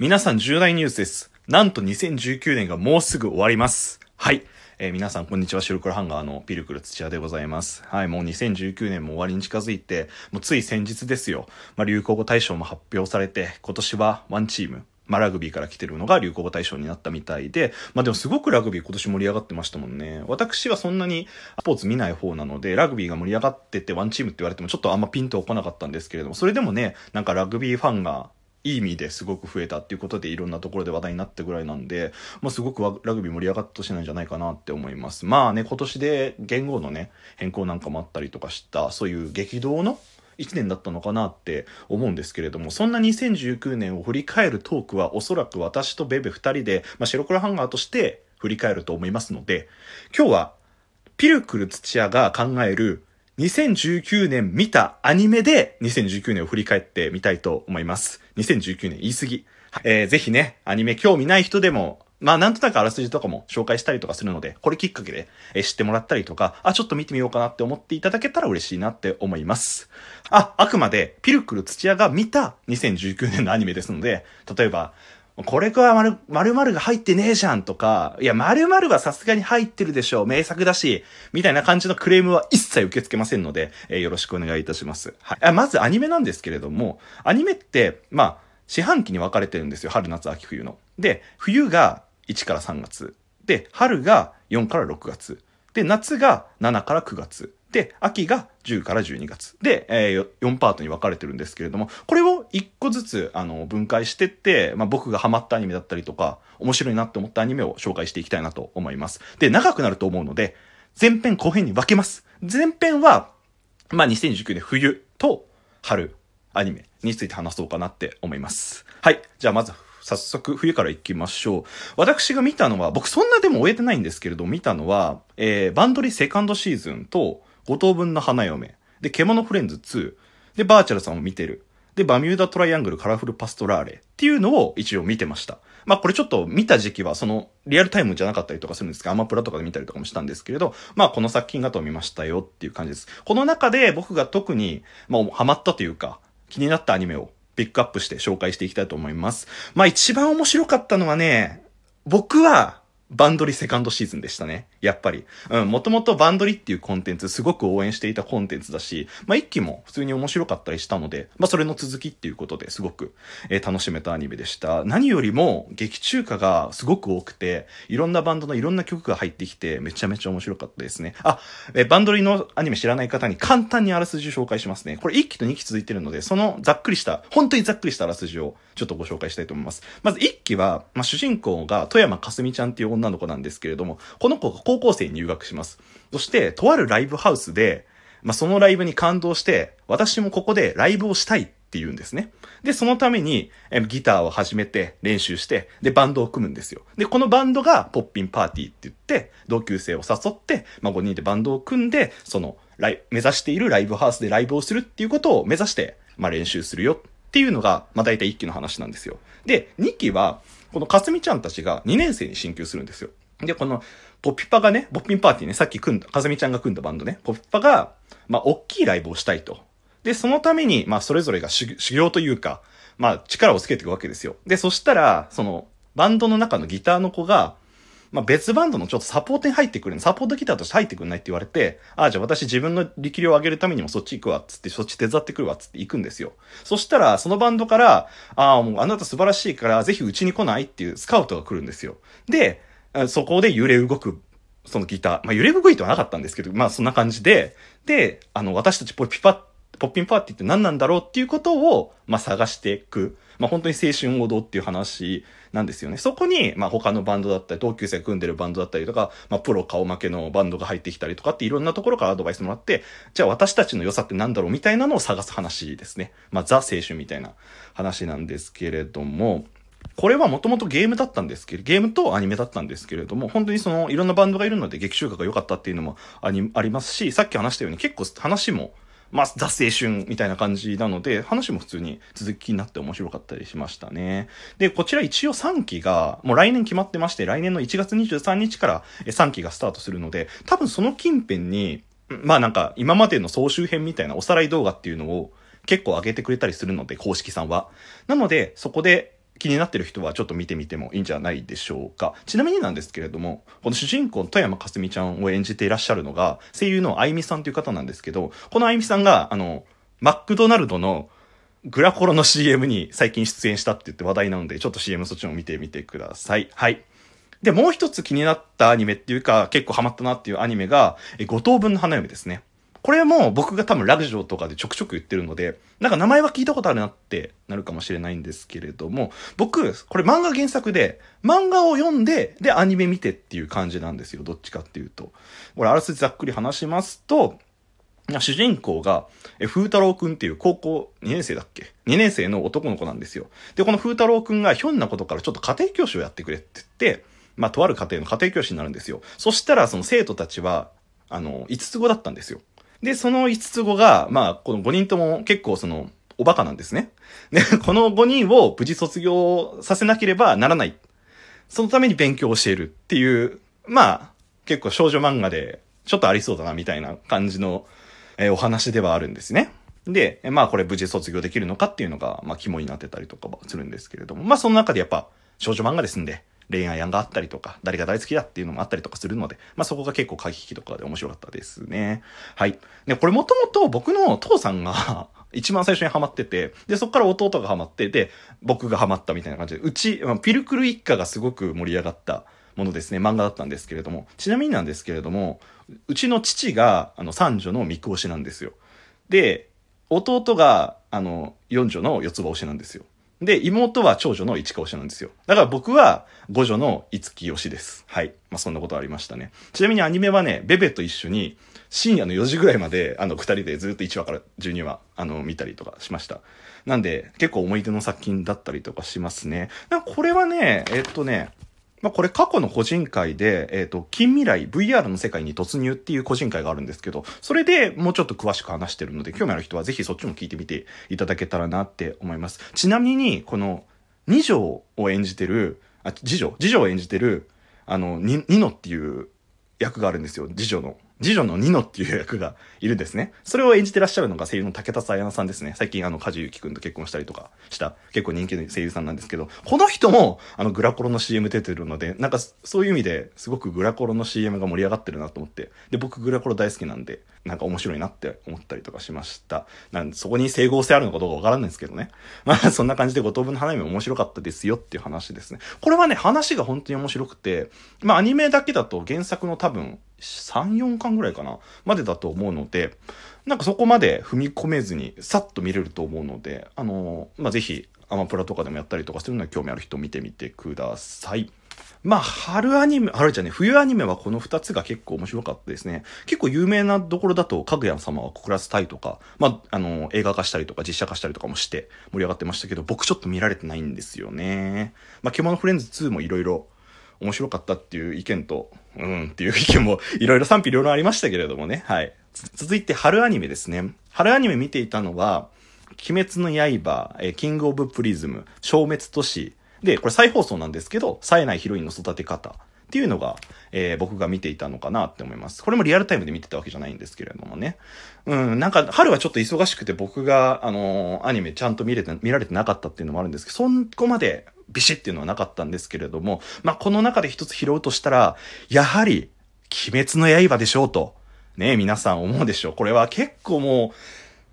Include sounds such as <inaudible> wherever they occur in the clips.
皆さん重大ニュースです。なんと2019年がもうすぐ終わります。はい。えー皆さんこんにちは、白黒ハンガーのピルクル土屋でございます。はい、もう2019年も終わりに近づいて、もうつい先日ですよ。まあ、流行語大賞も発表されて、今年はワンチーム、まあ、ラグビーから来てるのが流行語大賞になったみたいで、まあ、でもすごくラグビー今年盛り上がってましたもんね。私はそんなにスポーツ見ない方なので、ラグビーが盛り上がっててワンチームって言われてもちょっとあんまピンとこなかったんですけれども、それでもね、なんかラグビーファンがいい意味ですごく増えたっていうことでいろんなところで話題になったぐらいなんで、まあ、すごくラグビー盛り上がった年なんじゃないかなって思います。まあね、今年で言語のね、変更なんかもあったりとかした、そういう激動の1年だったのかなって思うんですけれども、そんな2019年を振り返るトークはおそらく私とベベ2人で、まあ、白黒ハンガーとして振り返ると思いますので、今日はピルクル土屋が考える2019年見たアニメで2019年を振り返ってみたいと思います。2019年言い過ぎ。えー、ぜひね、アニメ興味ない人でも、まあなんとなくあらすじとかも紹介したりとかするので、これきっかけで、え知ってもらったりとか、あ、ちょっと見てみようかなって思っていただけたら嬉しいなって思います。あ、あくまでピルクル土屋が見た2019年のアニメですので、例えば、これは丸、〇〇が入ってねえじゃんとか、いや、〇〇はさすがに入ってるでしょう。名作だし、みたいな感じのクレームは一切受け付けませんので、えーよろしくお願いいたします。はい。まずアニメなんですけれども、アニメって、まあ、四半期に分かれてるんですよ。春、夏、秋、冬の。で、冬が1から3月。で、春が4から6月。で、夏が7から9月。で、秋が10から12月。で、えー、4パートに分かれてるんですけれども、これを1個ずつ、あの、分解してって、まあ、僕がハマったアニメだったりとか、面白いなって思ったアニメを紹介していきたいなと思います。で、長くなると思うので、前編後編に分けます。前編は、まあ、2019年冬と春アニメについて話そうかなって思います。はい。じゃあまず、早速冬から行きましょう。私が見たのは、僕そんなでも終えてないんですけれど、見たのは、えー、バンドリセカンドシーズンと、五等分の花嫁、で、獣フレンズ2、で、バーチャルさんを見てる。で、バミューダトライアングルカラフルパストラーレっていうのを一応見てました。まあこれちょっと見た時期はそのリアルタイムじゃなかったりとかするんですが、アマプラとかで見たりとかもしたんですけれど、まあこの作品がと見ましたよっていう感じです。この中で僕が特に、まあハマったというか、気になったアニメをピックアップして紹介していきたいと思います。まあ一番面白かったのはね、僕はバンドリセカンドシーズンでしたね。やっぱり。うん、もともとバンドリっていうコンテンツすごく応援していたコンテンツだし、まあ一期も普通に面白かったりしたので、まあそれの続きっていうことですごく、えー楽しめたアニメでした。何よりも劇中歌がすごく多くて、いろんなバンドのいろんな曲が入ってきて、めちゃめちゃ面白かったですね。あ、えーバンドリのアニメ知らない方に簡単にあらすじを紹介しますね。これ1期と2期続いてるので、そのざっくりした、本当にざっくりしたあらすじをちょっとご紹介したいと思います。まず1期は、まあ、主人公が富山かすみちゃんっていう女の子なんですけれども、この子が高校生に入学します。そして、とあるライブハウスで、まあ、そのライブに感動して、私もここでライブをしたいって言うんですね。で、そのために、えギターを始めて練習して、で、バンドを組むんですよ。で、このバンドがポッピンパーティーって言って、同級生を誘って、まあ、5人でバンドを組んで、その、ライ目指しているライブハウスでライブをするっていうことを目指して、まあ、練習するよっていうのが、まあ、大体1期の話なんですよ。で、2期は、このかすみちゃんたちが2年生に進級するんですよ。で、この、ポッピパがね、ポッピンパーティーね、さっき組んだ、かすみちゃんが組んだバンドね、ポッピパが、まあ、大きいライブをしたいと。で、そのために、まあ、それぞれが修修行というか、まあ、力をつけていくわけですよ。で、そしたら、その、バンドの中のギターの子が、まあ、別バンドのちょっとサポートに入ってくるサポートギターとして入ってくんないって言われて、ああ、じゃあ私自分の力量を上げるためにもそっち行くわ、つって、そっち手伝ってくるわ、つって行くんですよ。そしたら、そのバンドから、ああ、もうあなた素晴らしいから、ぜひうちに来ないっていうスカウトが来るんですよ。で、そこで揺れ動く、そのギター。まあ、揺れ動いてはなかったんですけど、まあ、そんな感じで、で、あの、私たちポピパッ、ポッピンパーティーって何なんだろうっていうことを、まあ、探していく。まあ、本当に青春王道っていう話なんですよね。そこに、まあ、他のバンドだったり、同級生組んでるバンドだったりとか、まあ、プロ顔負けのバンドが入ってきたりとかっていろんなところからアドバイスもらって、じゃあ私たちの良さって何だろうみたいなのを探す話ですね。まあ、ザ青春みたいな話なんですけれども、これはもともとゲームだったんですけど、ゲームとアニメだったんですけれども、本当にそのいろんなバンドがいるので劇中歌が良かったっていうのもありありますし、さっき話したように結構話も、まあ、ザ青春みたいな感じなので、話も普通に続きになって面白かったりしましたね。で、こちら一応3期が、もう来年決まってまして、来年の1月23日から3期がスタートするので、多分その近辺に、まあなんか今までの総集編みたいなおさらい動画っていうのを結構上げてくれたりするので、公式さんは。なので、そこで気になってる人はちょっと見てみてもいいんじゃないでしょうか。ちなみになんですけれども、この主人公の富山かすみちゃんを演じていらっしゃるのが、声優のあいみさんという方なんですけど、このあいみさんが、あの、マクドナルドのグラコロの CM に最近出演したって言って話題なので、ちょっと CM そっちも見てみてください。はい。で、もう一つ気になったアニメっていうか、結構ハマったなっていうアニメが、え五等分の花嫁ですね。これも僕が多分ラグジョーとかでちょくちょく言ってるので、なんか名前は聞いたことあるなってなるかもしれないんですけれども、僕、これ漫画原作で、漫画を読んで、で、アニメ見てっていう感じなんですよ。どっちかっていうと。これ、あらすじざっくり話しますと、主人公が、え、風太郎くんっていう高校2年生だっけ ?2 年生の男の子なんですよ。で、この風太郎くんがひょんなことからちょっと家庭教師をやってくれって言って、まあ、とある家庭の家庭教師になるんですよ。そしたら、その生徒たちは、あの、5つ子だったんですよ。で、その5つ子が、まあ、この5人とも結構その、おバカなんですね。で、<laughs> この5人を無事卒業させなければならない。そのために勉強をしているっていう、まあ、結構少女漫画で、ちょっとありそうだな、みたいな感じの、えー、お話ではあるんですね。で、まあこれ無事卒業できるのかっていうのが、まあ肝になってたりとかはするんですけれども、まあその中でやっぱ少女漫画ですんで、恋愛案があったりとか、誰が大好きだっていうのもあったりとかするので、まあそこが結構駆け引きとかで面白かったですね。はい。で、これもともと僕の父さんが <laughs> 一番最初にハマってて、で、そこから弟がハマってで、僕がハマったみたいな感じで、うち、ま、ピルクル一家がすごく盛り上がったものですね。漫画だったんですけれども、ちなみになんですけれども、うちの父が、あの、三女の三句推しなんですよ。で、弟が、あの、四女の四つ葉推しなんですよ。で、妹は長女の市川推しなんですよ。だから僕は五女の五木推しです。はい。まあ、そんなことありましたね。ちなみにアニメはね、ベベと一緒に深夜の4時ぐらいまで、あの、二人でずっと1話から12話、あの、見たりとかしました。なんで、結構思い出の作品だったりとかしますね。これはね、えっとね、まあ、これ過去の個人会で、えっ、ー、と、近未来 VR の世界に突入っていう個人会があるんですけど、それでもうちょっと詳しく話してるので、興味ある人はぜひそっちも聞いてみていただけたらなって思います。ちなみに、この、二条を演じてる、あ、次女次女を演じてる、あの、ニノっていう役があるんですよ、次女の。次女のニノっていう役がいるんですね。それを演じてらっしゃるのが声優の竹田彩菜さんですね。最近あの、梶ゆきくんと結婚したりとかした結構人気の声優さんなんですけど、この人もあの、グラコロの CM 出てるので、なんかそういう意味ですごくグラコロの CM が盛り上がってるなと思って、で、僕グラコロ大好きなんで、なんか面白いなって思ったりとかしました。なんで、そこに整合性あるのかどうかわからないんですけどね。<laughs> まあ、そんな感じで五等分の花嫁面白かったですよっていう話ですね。これはね、話が本当に面白くて、まあ、アニメだけだと原作の多分、3、4巻ぐらいかなまでだと思うので、なんかそこまで踏み込めずに、さっと見れると思うので、あのまあ、ぜひ、アマプラとかでもやったりとかするのに興味ある人見てみてください。まあ、春アニメ、春じゃね、冬アニメはこの2つが結構面白かったですね。結構有名なところだと、かぐや様は告らせたいとか、まあ、あの、映画化したりとか実写化したりとかもして盛り上がってましたけど、僕ちょっと見られてないんですよね。まあ、獣フレンズ2もいろいろ面白かったっていう意見と、うんっていう意見もいろいろ賛否両論ありましたけれどもね。はい。続いて春アニメですね。春アニメ見ていたのは、鬼滅の刃、えキングオブプリズム、消滅都市。で、これ再放送なんですけど、冴えないヒロインの育て方。っていうのが、えー、僕が見ていたのかなって思います。これもリアルタイムで見てたわけじゃないんですけれどもね。うん、なんか、春はちょっと忙しくて僕が、あのー、アニメちゃんと見れて、見られてなかったっていうのもあるんですけど、そこまでビシッっていうのはなかったんですけれども、まあ、この中で一つ拾うとしたら、やはり、鬼滅の刃でしょうと、ね、皆さん思うでしょう。これは結構もう、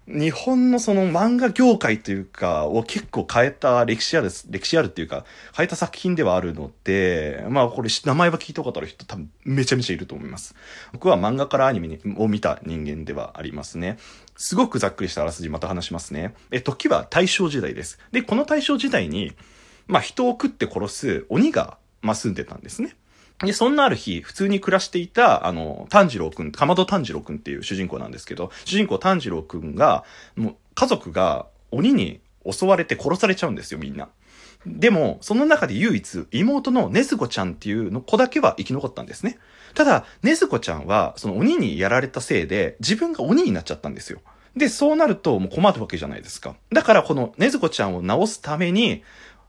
日本のその漫画業界というか、を結構変えた歴史ある、歴史あるっていうか、変えた作品ではあるので、まあこれ名前は聞いたことある人多分めちゃめちゃいると思います。僕は漫画からアニメを見た人間ではありますね。すごくざっくりしたあらすじまた話しますね。え、時は大正時代です。で、この大正時代に、まあ人を食って殺す鬼が、まあ住んでたんですね。で、そんなある日、普通に暮らしていた、あの、炭治郎くん、かまど炭治郎くんっていう主人公なんですけど、主人公炭治郎くんが、もう、家族が鬼に襲われて殺されちゃうんですよ、みんな。でも、その中で唯一、妹のねずこちゃんっていうの子だけは生き残ったんですね。ただ、ねずこちゃんは、その鬼にやられたせいで、自分が鬼になっちゃったんですよ。で、そうなるともう困るわけじゃないですか。だから、このねずこちゃんを治すために、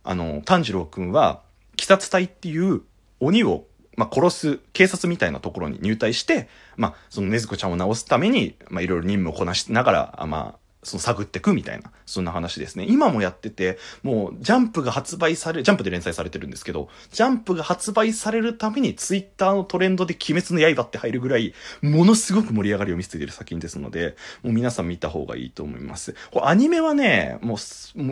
あの、炭治郎くんは、鬼殺隊っていう鬼をまあ、殺す警察みたいなところに入隊して、まあ、その禰豆子ちゃんを治すために、まあ、いろいろ任務をこなしながら、まあ、その探ってくみたいな、そんな話ですね。今もやってて、もうジャンプが発売され、ジャンプで連載されてるんですけど、ジャンプが発売されるためにツイッターのトレンドで鬼滅の刃って入るぐらい、ものすごく盛り上がりを見せている作品ですので、もう皆さん見た方がいいと思います。こアニメはね、もう、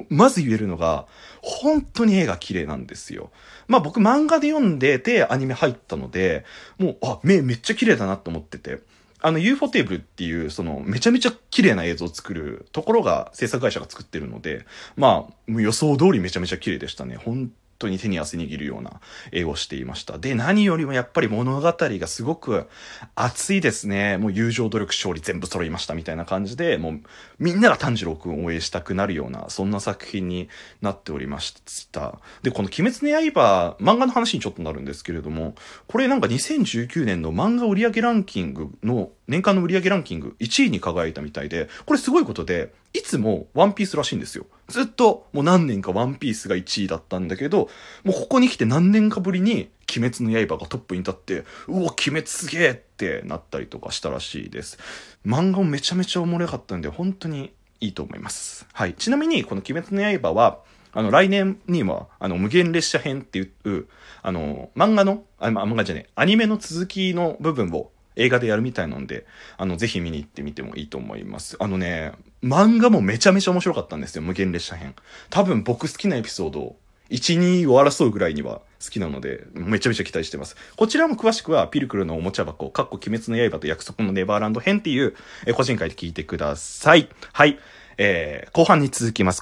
まず言えるのが、本当に絵が綺麗なんですよ。まあ僕漫画で読んでてアニメ入ったので、もう、あ、目めっちゃ綺麗だなと思ってて。あの UFO テーブルっていう、その、めちゃめちゃ綺麗な映像を作るところが制作会社が作ってるので、まあ、予想通りめちゃめちゃ綺麗でしたね。本当に手に汗握るような絵をしていました。で、何よりもやっぱり物語がすごく熱いですね。もう友情努力勝利全部揃いましたみたいな感じで、もうみんなが炭治郎くんを応援したくなるような、そんな作品になっておりました。で、この鬼滅の刃、漫画の話にちょっとなるんですけれども、これなんか2019年の漫画売上ランキングの年間の売上ランキング1位に輝いたみたいで、これすごいことで、いつもワンピースらしいんですよ。ずっともう何年かワンピースが1位だったんだけど、もうここに来て何年かぶりに鬼滅の刃がトップに立って、うわ、鬼滅すげえってなったりとかしたらしいです。漫画もめちゃめちゃおもろかったんで、本当にいいと思います。はい。ちなみに、この鬼滅の刃は、あの、来年には、あの、無限列車編っていう、あの、漫画の、あ、漫画じゃねえ、アニメの続きの部分を映画でやるみたいなんで、あの、ぜひ見に行ってみてもいいと思います。あのね、漫画もめちゃめちゃ面白かったんですよ、無限列車編。多分僕好きなエピソード、1、2を争うぐらいには好きなので、めちゃめちゃ期待してます。こちらも詳しくは、ピルクルのおもちゃ箱、かっこ鬼滅の刃と約束のネバーランド編っていう、え個人会で聞いてください。はい。えー、後半に続きます。